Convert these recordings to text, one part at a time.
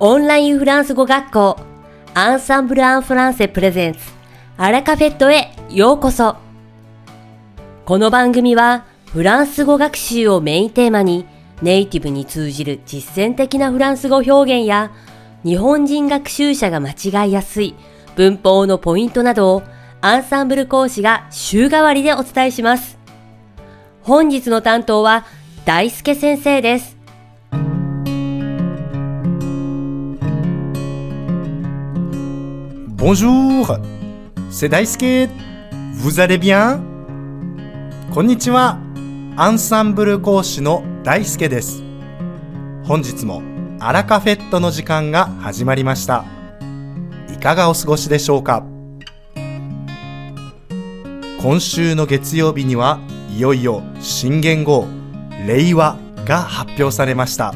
オンラインフランス語学校アンサンブル・アン・フランセプレゼンツアラカフェットへようこそこの番組はフランス語学習をメインテーマにネイティブに通じる実践的なフランス語表現や日本人学習者が間違いやすい文法のポイントなどをアンサンブル講師が週替わりでお伝えします。本日の担当は大輔先生です。Bonjour, c'est Daisuke. Vous allez bien? こんにちは。アンサンブル講師の大輔です。本日もアラカフェットの時間が始まりました。いかがお過ごしでしょうか今週の月曜日にはいよいよ新元号令和が発表されました。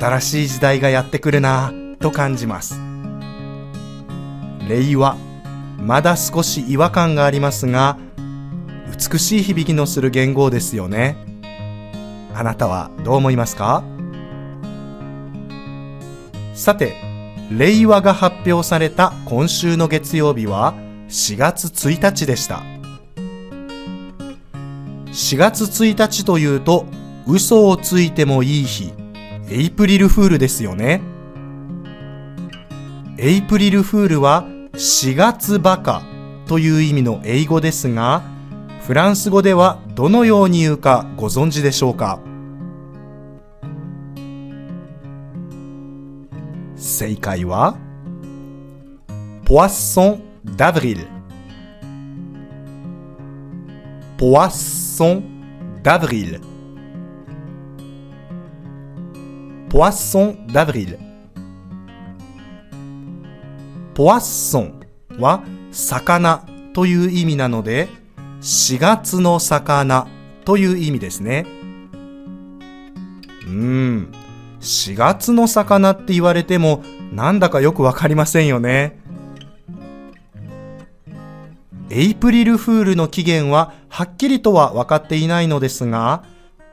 新しい時代がやってくるなと感じます。令和まだ少し違和感がありますが美しい響きのする言語ですよね。あなたはどう思いますか？さて令和が発表された今週の月曜日は4月1日でした。4月1日というと嘘をついてもいい日エイプリルフールですよね。エイプリルフールは4月バカという意味の英語ですが、フランス語ではどのように言うかご存知でしょうか？正解は、ポワッソンダブリル。ポワッソンダブリル。ポワッソンダブリル。ポワッソンは魚という意味なので、4月の魚という意味ですね。うん、4月の魚って言われてもなんだかよくわかりませんよね。エイプリルフールの起源ははっきりとは分かっていないのですが、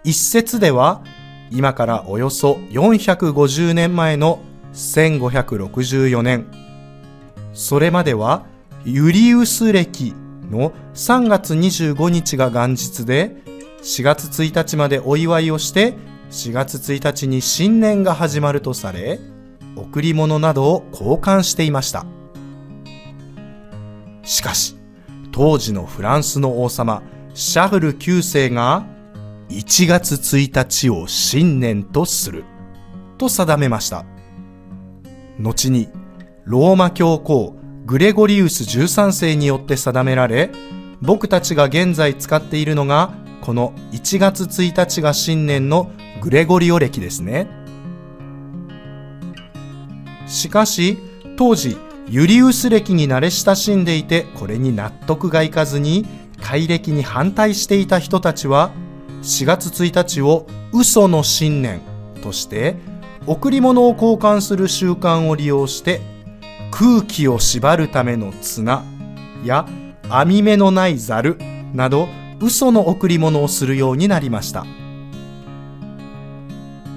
一説では今からおよそ450年前の1564年、それまではユリウス暦の3月25日が元日で4月1日までお祝いをして4月1日に新年が始まるとされ贈り物などを交換していました。しかし当時のフランスの王様シャルル9世が1月1日を新年とすると定めました。後にローマ教皇グレゴリウス13世によって定められ、僕たちが現在使っているのが、この1月1日が新年のグレゴリオ暦ですね。しかし、当時、ユリウス暦に慣れ親しんでいて、これに納得がいかずに、改暦に反対していた人たちは、4月1日を嘘の新年として、贈り物を交換する習慣を利用して空気を縛るための綱や網目のないザルなど嘘の贈り物をするようになりました。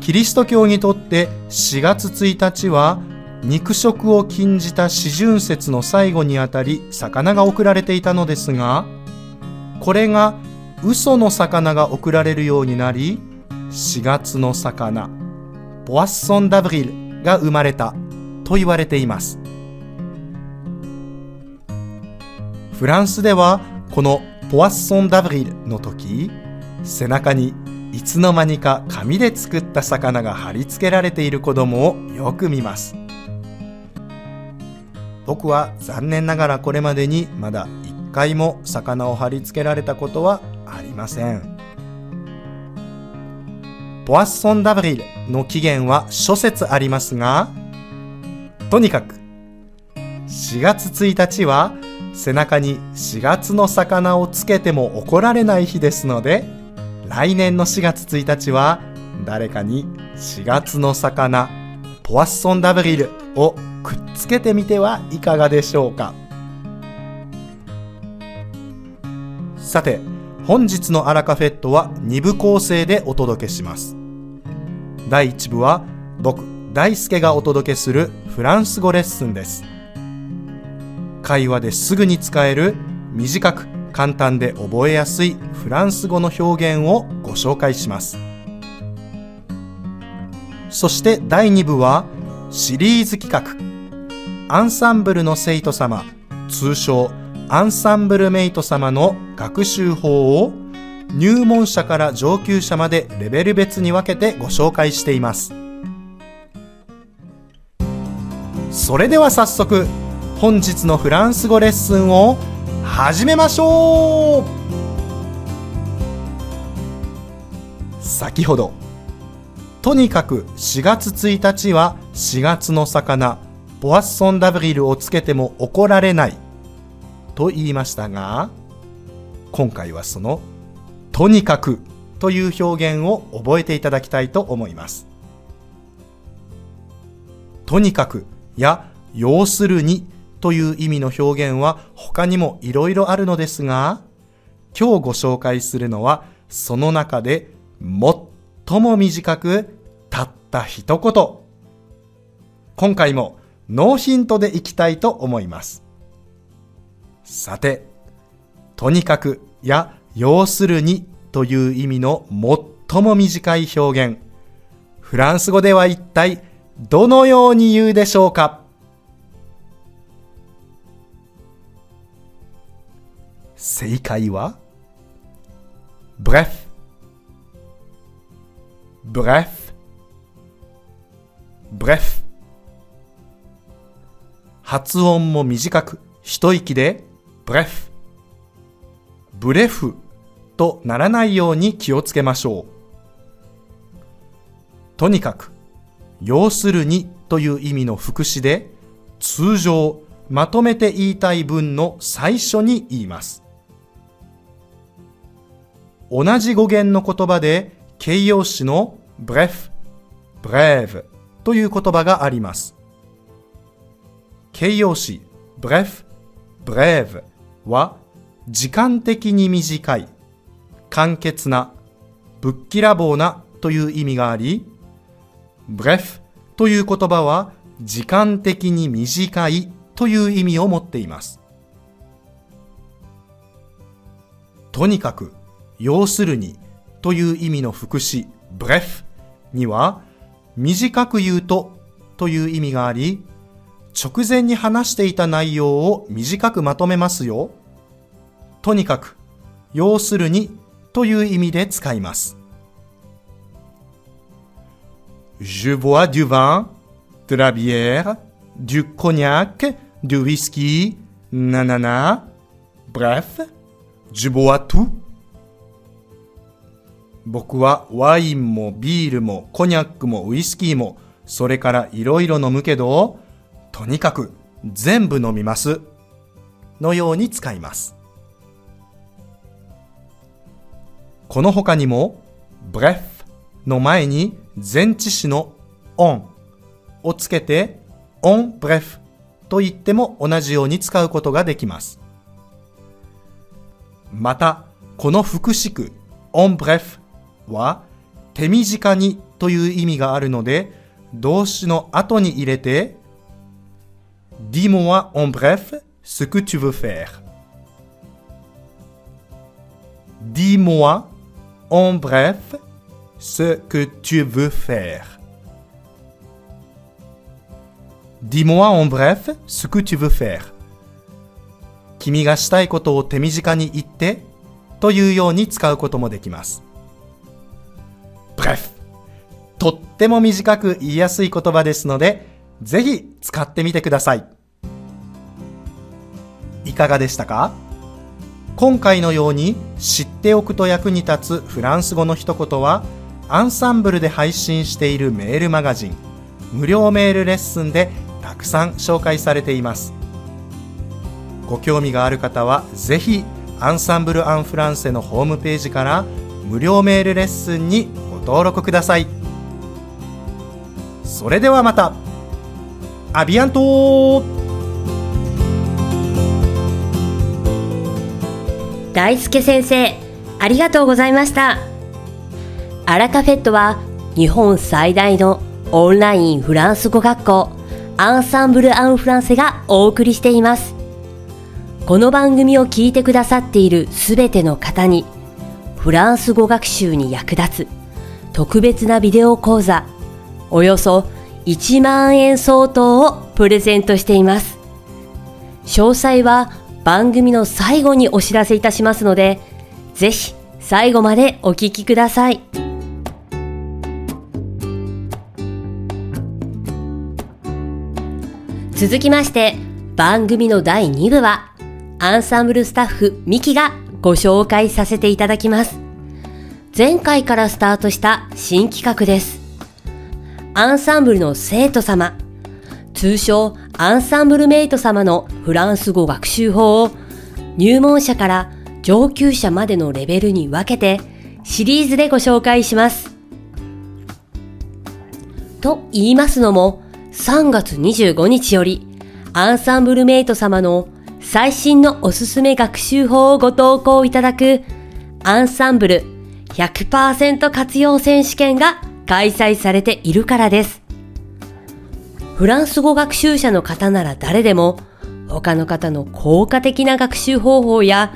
キリスト教にとって4月1日は肉食を禁じた四旬節の最後にあたり魚が送られていたのですがこれが嘘の魚が送られるようになり4月の魚ポワッソンダブリルが生まれたと言われています。フランスではこのポワッソンダブリルの時背中にいつの間にか紙で作った魚が貼り付けられている子供をよく見ます。僕は残念ながらこれまでにまだ一回も魚を貼り付けられたことはありません。ポワッソンダブリルの起源は諸説ありますがとにかく4月1日は背中に4月の魚をつけても怒られない日ですので、来年の4月1日は誰かに4月の魚、ポワッソンダブリルをくっつけてみてはいかがでしょうか。さて、本日のアラカフェットは2部構成でお届けします。第1部は僕、大輔がお届けするフランス語レッスンです。会話ですぐに使える短く簡単で覚えやすいフランス語の表現をご紹介します。そして第2部はシリーズ企画アンサンブルの生徒様通称アンサンブルメイト様の学習法を入門者から上級者までレベル別に分けてご紹介していますそれでは早速本日のフランス語レッスンを始めましょう。先ほどとにかく4月1日は4月の魚ポアッソンダブリルをつけても怒られないと言いましたが今回はそのとにかくという表現を覚えていただきたいと思います。とにかくや要するにという意味の表現は他にもいろいろあるのですが今日ご紹介するのはその中で最も短くたった一言。今回もノーヒントでいきたいと思います。さてとにかくや要するにという意味の最も短い表現。フランス語では一体どのように言うでしょうか？正解は？Bref. Bref. Bref. 発音も短く一息で Bref. ブレフとならないように気をつけましょう。とにかく要するにという意味の副詞で通常まとめて言いたい文の最初に言います。同じ語源の言葉で形容詞の bref, brève という言葉があります。形容詞 bref, brève は時間的に短い簡潔なぶっきらぼうなという意味があり bref という言葉は時間的に短いという意味を持っています。とにかく要するにという意味の副詞 bref には短く言うとという意味があり直前に話していた内容を短くまとめますよとにかく要するにという意味で使います Je bois du vin, de la bière, du cognac, du whisky, nanana. Bref, je bois tout. 僕はワインもビールもコニャックもウイスキーもそれからいろいろ飲むけどとにかく全部飲みます。のように使います。この他にも bref の前に前置詞の on をつけて on bref と言っても同じように使うことができます。またこの副詞句 on bref は手短にという意味があるので動詞の後に入れて Dis-moi en bref ce que tu veux faire. Dis-moi en bref ce que tu veux faire. Dis-moi en bref ce que tu veux faire. 君がしたいことを手短に言ってというように使うこともできます。Bref とっても短く言いやすい言葉ですので、ぜひ使ってみてください。いかがでしたか？今回のように知っておくと役に立つフランス語の一言は、アンサンブルで配信しているメールマガジン、無料メールレッスンでたくさん紹介されています。ご興味がある方は、ぜひ、アンサンブル・アン・フランセのホームページから無料メールレッスンに登録ください。それではまたアビアント大輔先生、ありがとうございました。アラカフェットは日本最大のオンラインフランス語学校アンサンブル・アン・フランセがお送りしていますこの番組を聞いてくださっているすべての方にフランス語学習に役立つ特別なビデオ講座。およそ1万円相当をプレゼントしています。詳細は番組の最後にお知らせいたしますのでぜひ最後までお聞きください。続きまして番組の第2部はアンサンブルスタッフミキがご紹介させていただきます。前回からスタートした新企画です。アンサンブルの生徒様通称アンサンブルメイト様のフランス語学習法を入門者から上級者までのレベルに分けてシリーズでご紹介します。と言いますのも3月25日より、アンサンブルメイト様の最新のおすすめ学習法をご投稿いただく、アンサンブル100%活用選手権が開催されているからです。フランス語学習者の方なら誰でも、他の方の効果的な学習方法や、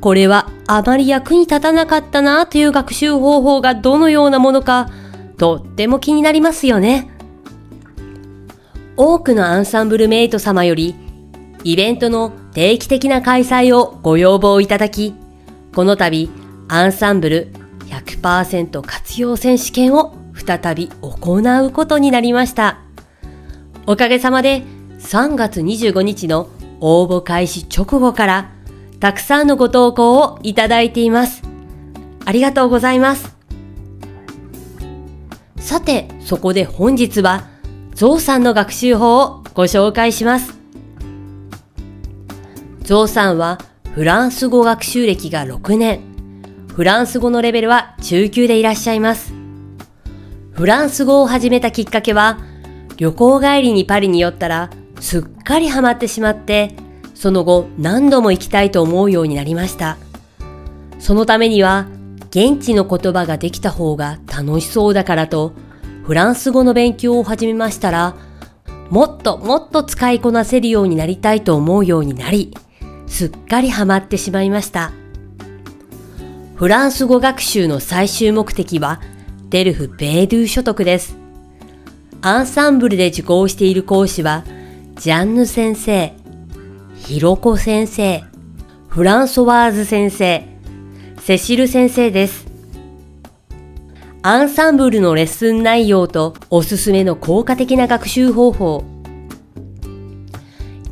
これはあまり役に立たなかったなという学習方法がどのようなものか、とっても気になりますよね。多くのアンサンブルメイト様より、イベントの定期的な開催をご要望いただき、この度、アンサンブル100%活用選手権を再び行うことになりました。おかげさまで3月25日の応募開始直後からたくさんのご投稿をいただいています。ありがとうございます。さて、そこで本日はゾウさんの学習法をご紹介します。ゾウさんはフランス語学習歴が6年。フランス語のレベルは中級でいらっしゃいます。フランス語を始めたきっかけは、旅行帰りにパリに寄ったら、すっかりハマってしまって、その後何度も行きたいと思うようになりました。そのためには、現地の言葉ができた方が楽しそうだからと、フランス語の勉強を始めましたら、もっともっと使いこなせるようになりたいと思うようになり、すっかりハマってしまいました。フランス語学習の最終目的は、デルフ・ベードゥ所得です。アンサンブルで受講している講師は、ジャンヌ先生、ヒロコ先生、フランソワーズ先生、セシル先生です。アンサンブルのレッスン内容とおすすめの効果的な学習方法。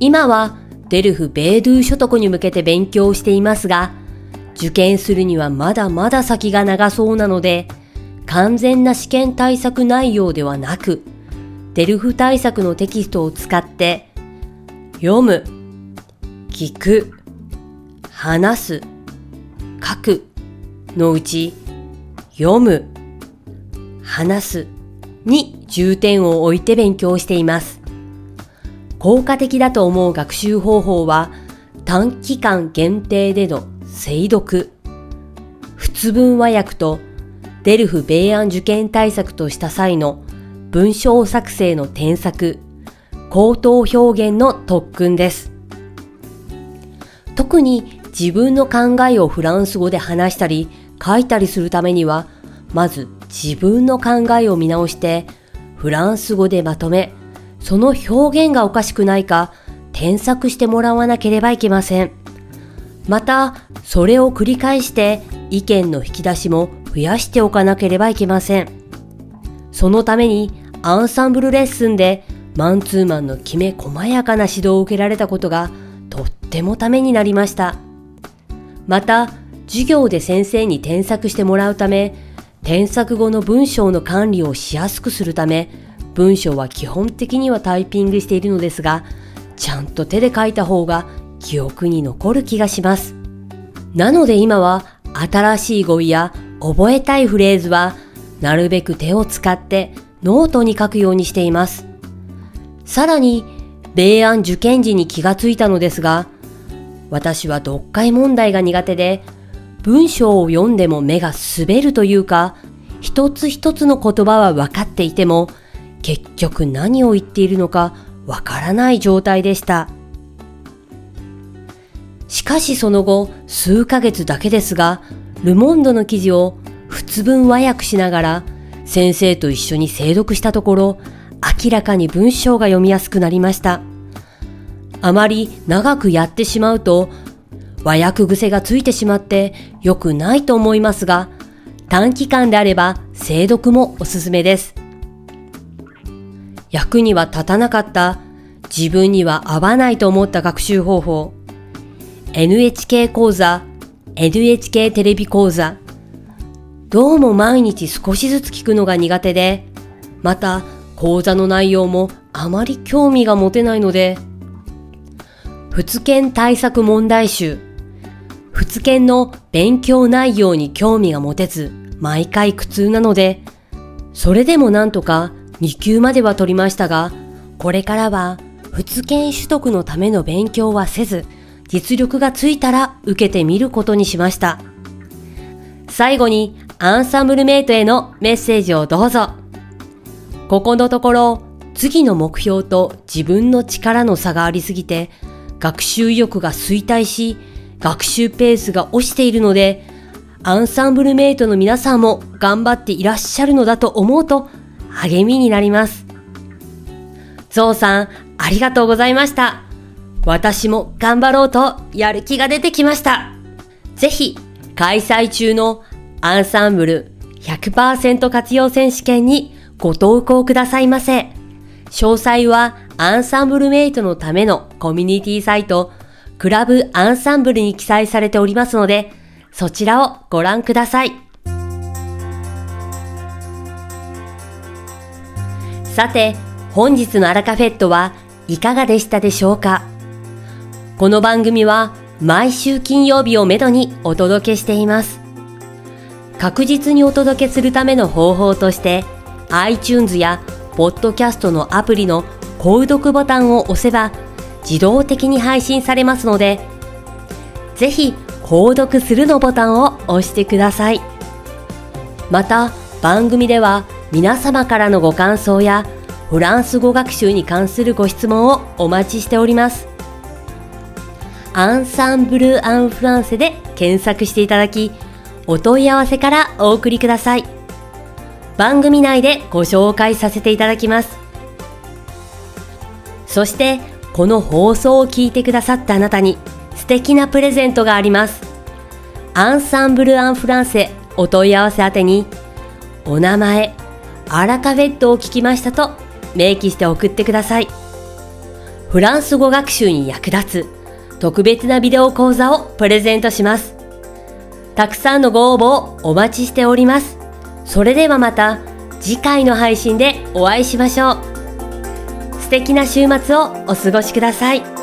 今はデルフ・ベードゥ所得に向けて勉強していますが、受験するにはまだまだ先が長そうなので、完全な試験対策内容ではなく、デルフ対策のテキストを使って、読む、聞く、話す、書くのうち、読む、話すに重点を置いて勉強しています。効果的だと思う学習方法は短期間限定での精読、仏文和訳とデルフ米安受験対策とした際の文章作成の添削、口頭表現の特訓です。特に自分の考えをフランス語で話したり書いたりするためには、まず自分の考えを見直してフランス語でまとめ、その表現がおかしくないか添削してもらわなければいけません。また、それを繰り返して意見の引き出しも増やしておかなければいけません。そのためにアンサンブルレッスンでマンツーマンのきめ細やかな指導を受けられたことがとってもためになりました。また、授業で先生に添削してもらうため、添削後の文章の管理をしやすくするため、文章は基本的にはタイピングしているのですが、ちゃんと手で書いた方が記憶に残る気がします。なので今は新しい語彙や覚えたいフレーズはなるべく手を使ってノートに書くようにしています。さらに、米安受験時に気がついたのですが、私は読解問題が苦手で、文章を読んでも目が滑るというか、一つ一つの言葉は分かっていても、結局何を言っているのかわからない状態でした。しかしその後、数ヶ月だけですが、ルモンドの記事を仏文和訳しながら、先生と一緒に精読したところ、明らかに文章が読みやすくなりました。あまり長くやってしまうと、和訳癖がついてしまって良くないと思いますが、短期間であれば精読もおすすめです。役には立たなかった自分には合わないと思った学習方法 NHK 講座 NHK テレビ講座。どうも毎日少しずつ聞くのが苦手でまた講座の内容もあまり興味が持てないので。仏研対策問題集仏研の勉強内容に興味が持てず毎回苦痛なのでそれでもなんとか2級までは取りましたが、これからは、仏研取得のための勉強はせず、実力がついたら受けてみることにしました。最後に、アンサンブルメイトへのメッセージをどうぞ。ここのところ、次の目標と自分の力の差がありすぎて、学習意欲が衰退し、学習ペースが落ちているので、アンサンブルメイトの皆さんも頑張っていらっしゃるのだと思うと励みになります。ゾウさん、ありがとうございました。私も頑張ろうとやる気が出てきました。ぜひ、開催中のアンサンブル100%活用選手権にご投稿くださいませ。詳細はアンサンブルメイトのためのコミュニティサイト、クラブアンサンブルに記載されておりますので、そちらをご覧ください。さて、本日のアラカフェットはいかがでしたでしょうか？この番組は毎週金曜日をめどにお届けしています。確実にお届けするための方法として iTunes やポッドキャストのアプリの購読ボタンを押せば自動的に配信されますのでぜひ購読するのボタンを押してください。また番組では皆様からのご感想やフランス語学習に関するご質問をお待ちしております。アンサンブル・アン・フランセで検索していただき、お問い合わせからお送りください。番組内でご紹介させていただきます。そして、この放送を聞いてくださったあなたに素敵なプレゼントがあります。アンサンブル・アン・フランセお問い合わせ宛てに、お名前、アラカフェットを聞きましたと明記して送ってください。フランス語学習に役立つ特別なビデオ講座をプレゼントします。たくさんのご応募をお待ちしております。それではまた次回の配信でお会いしましょう。素敵な週末をお過ごしください。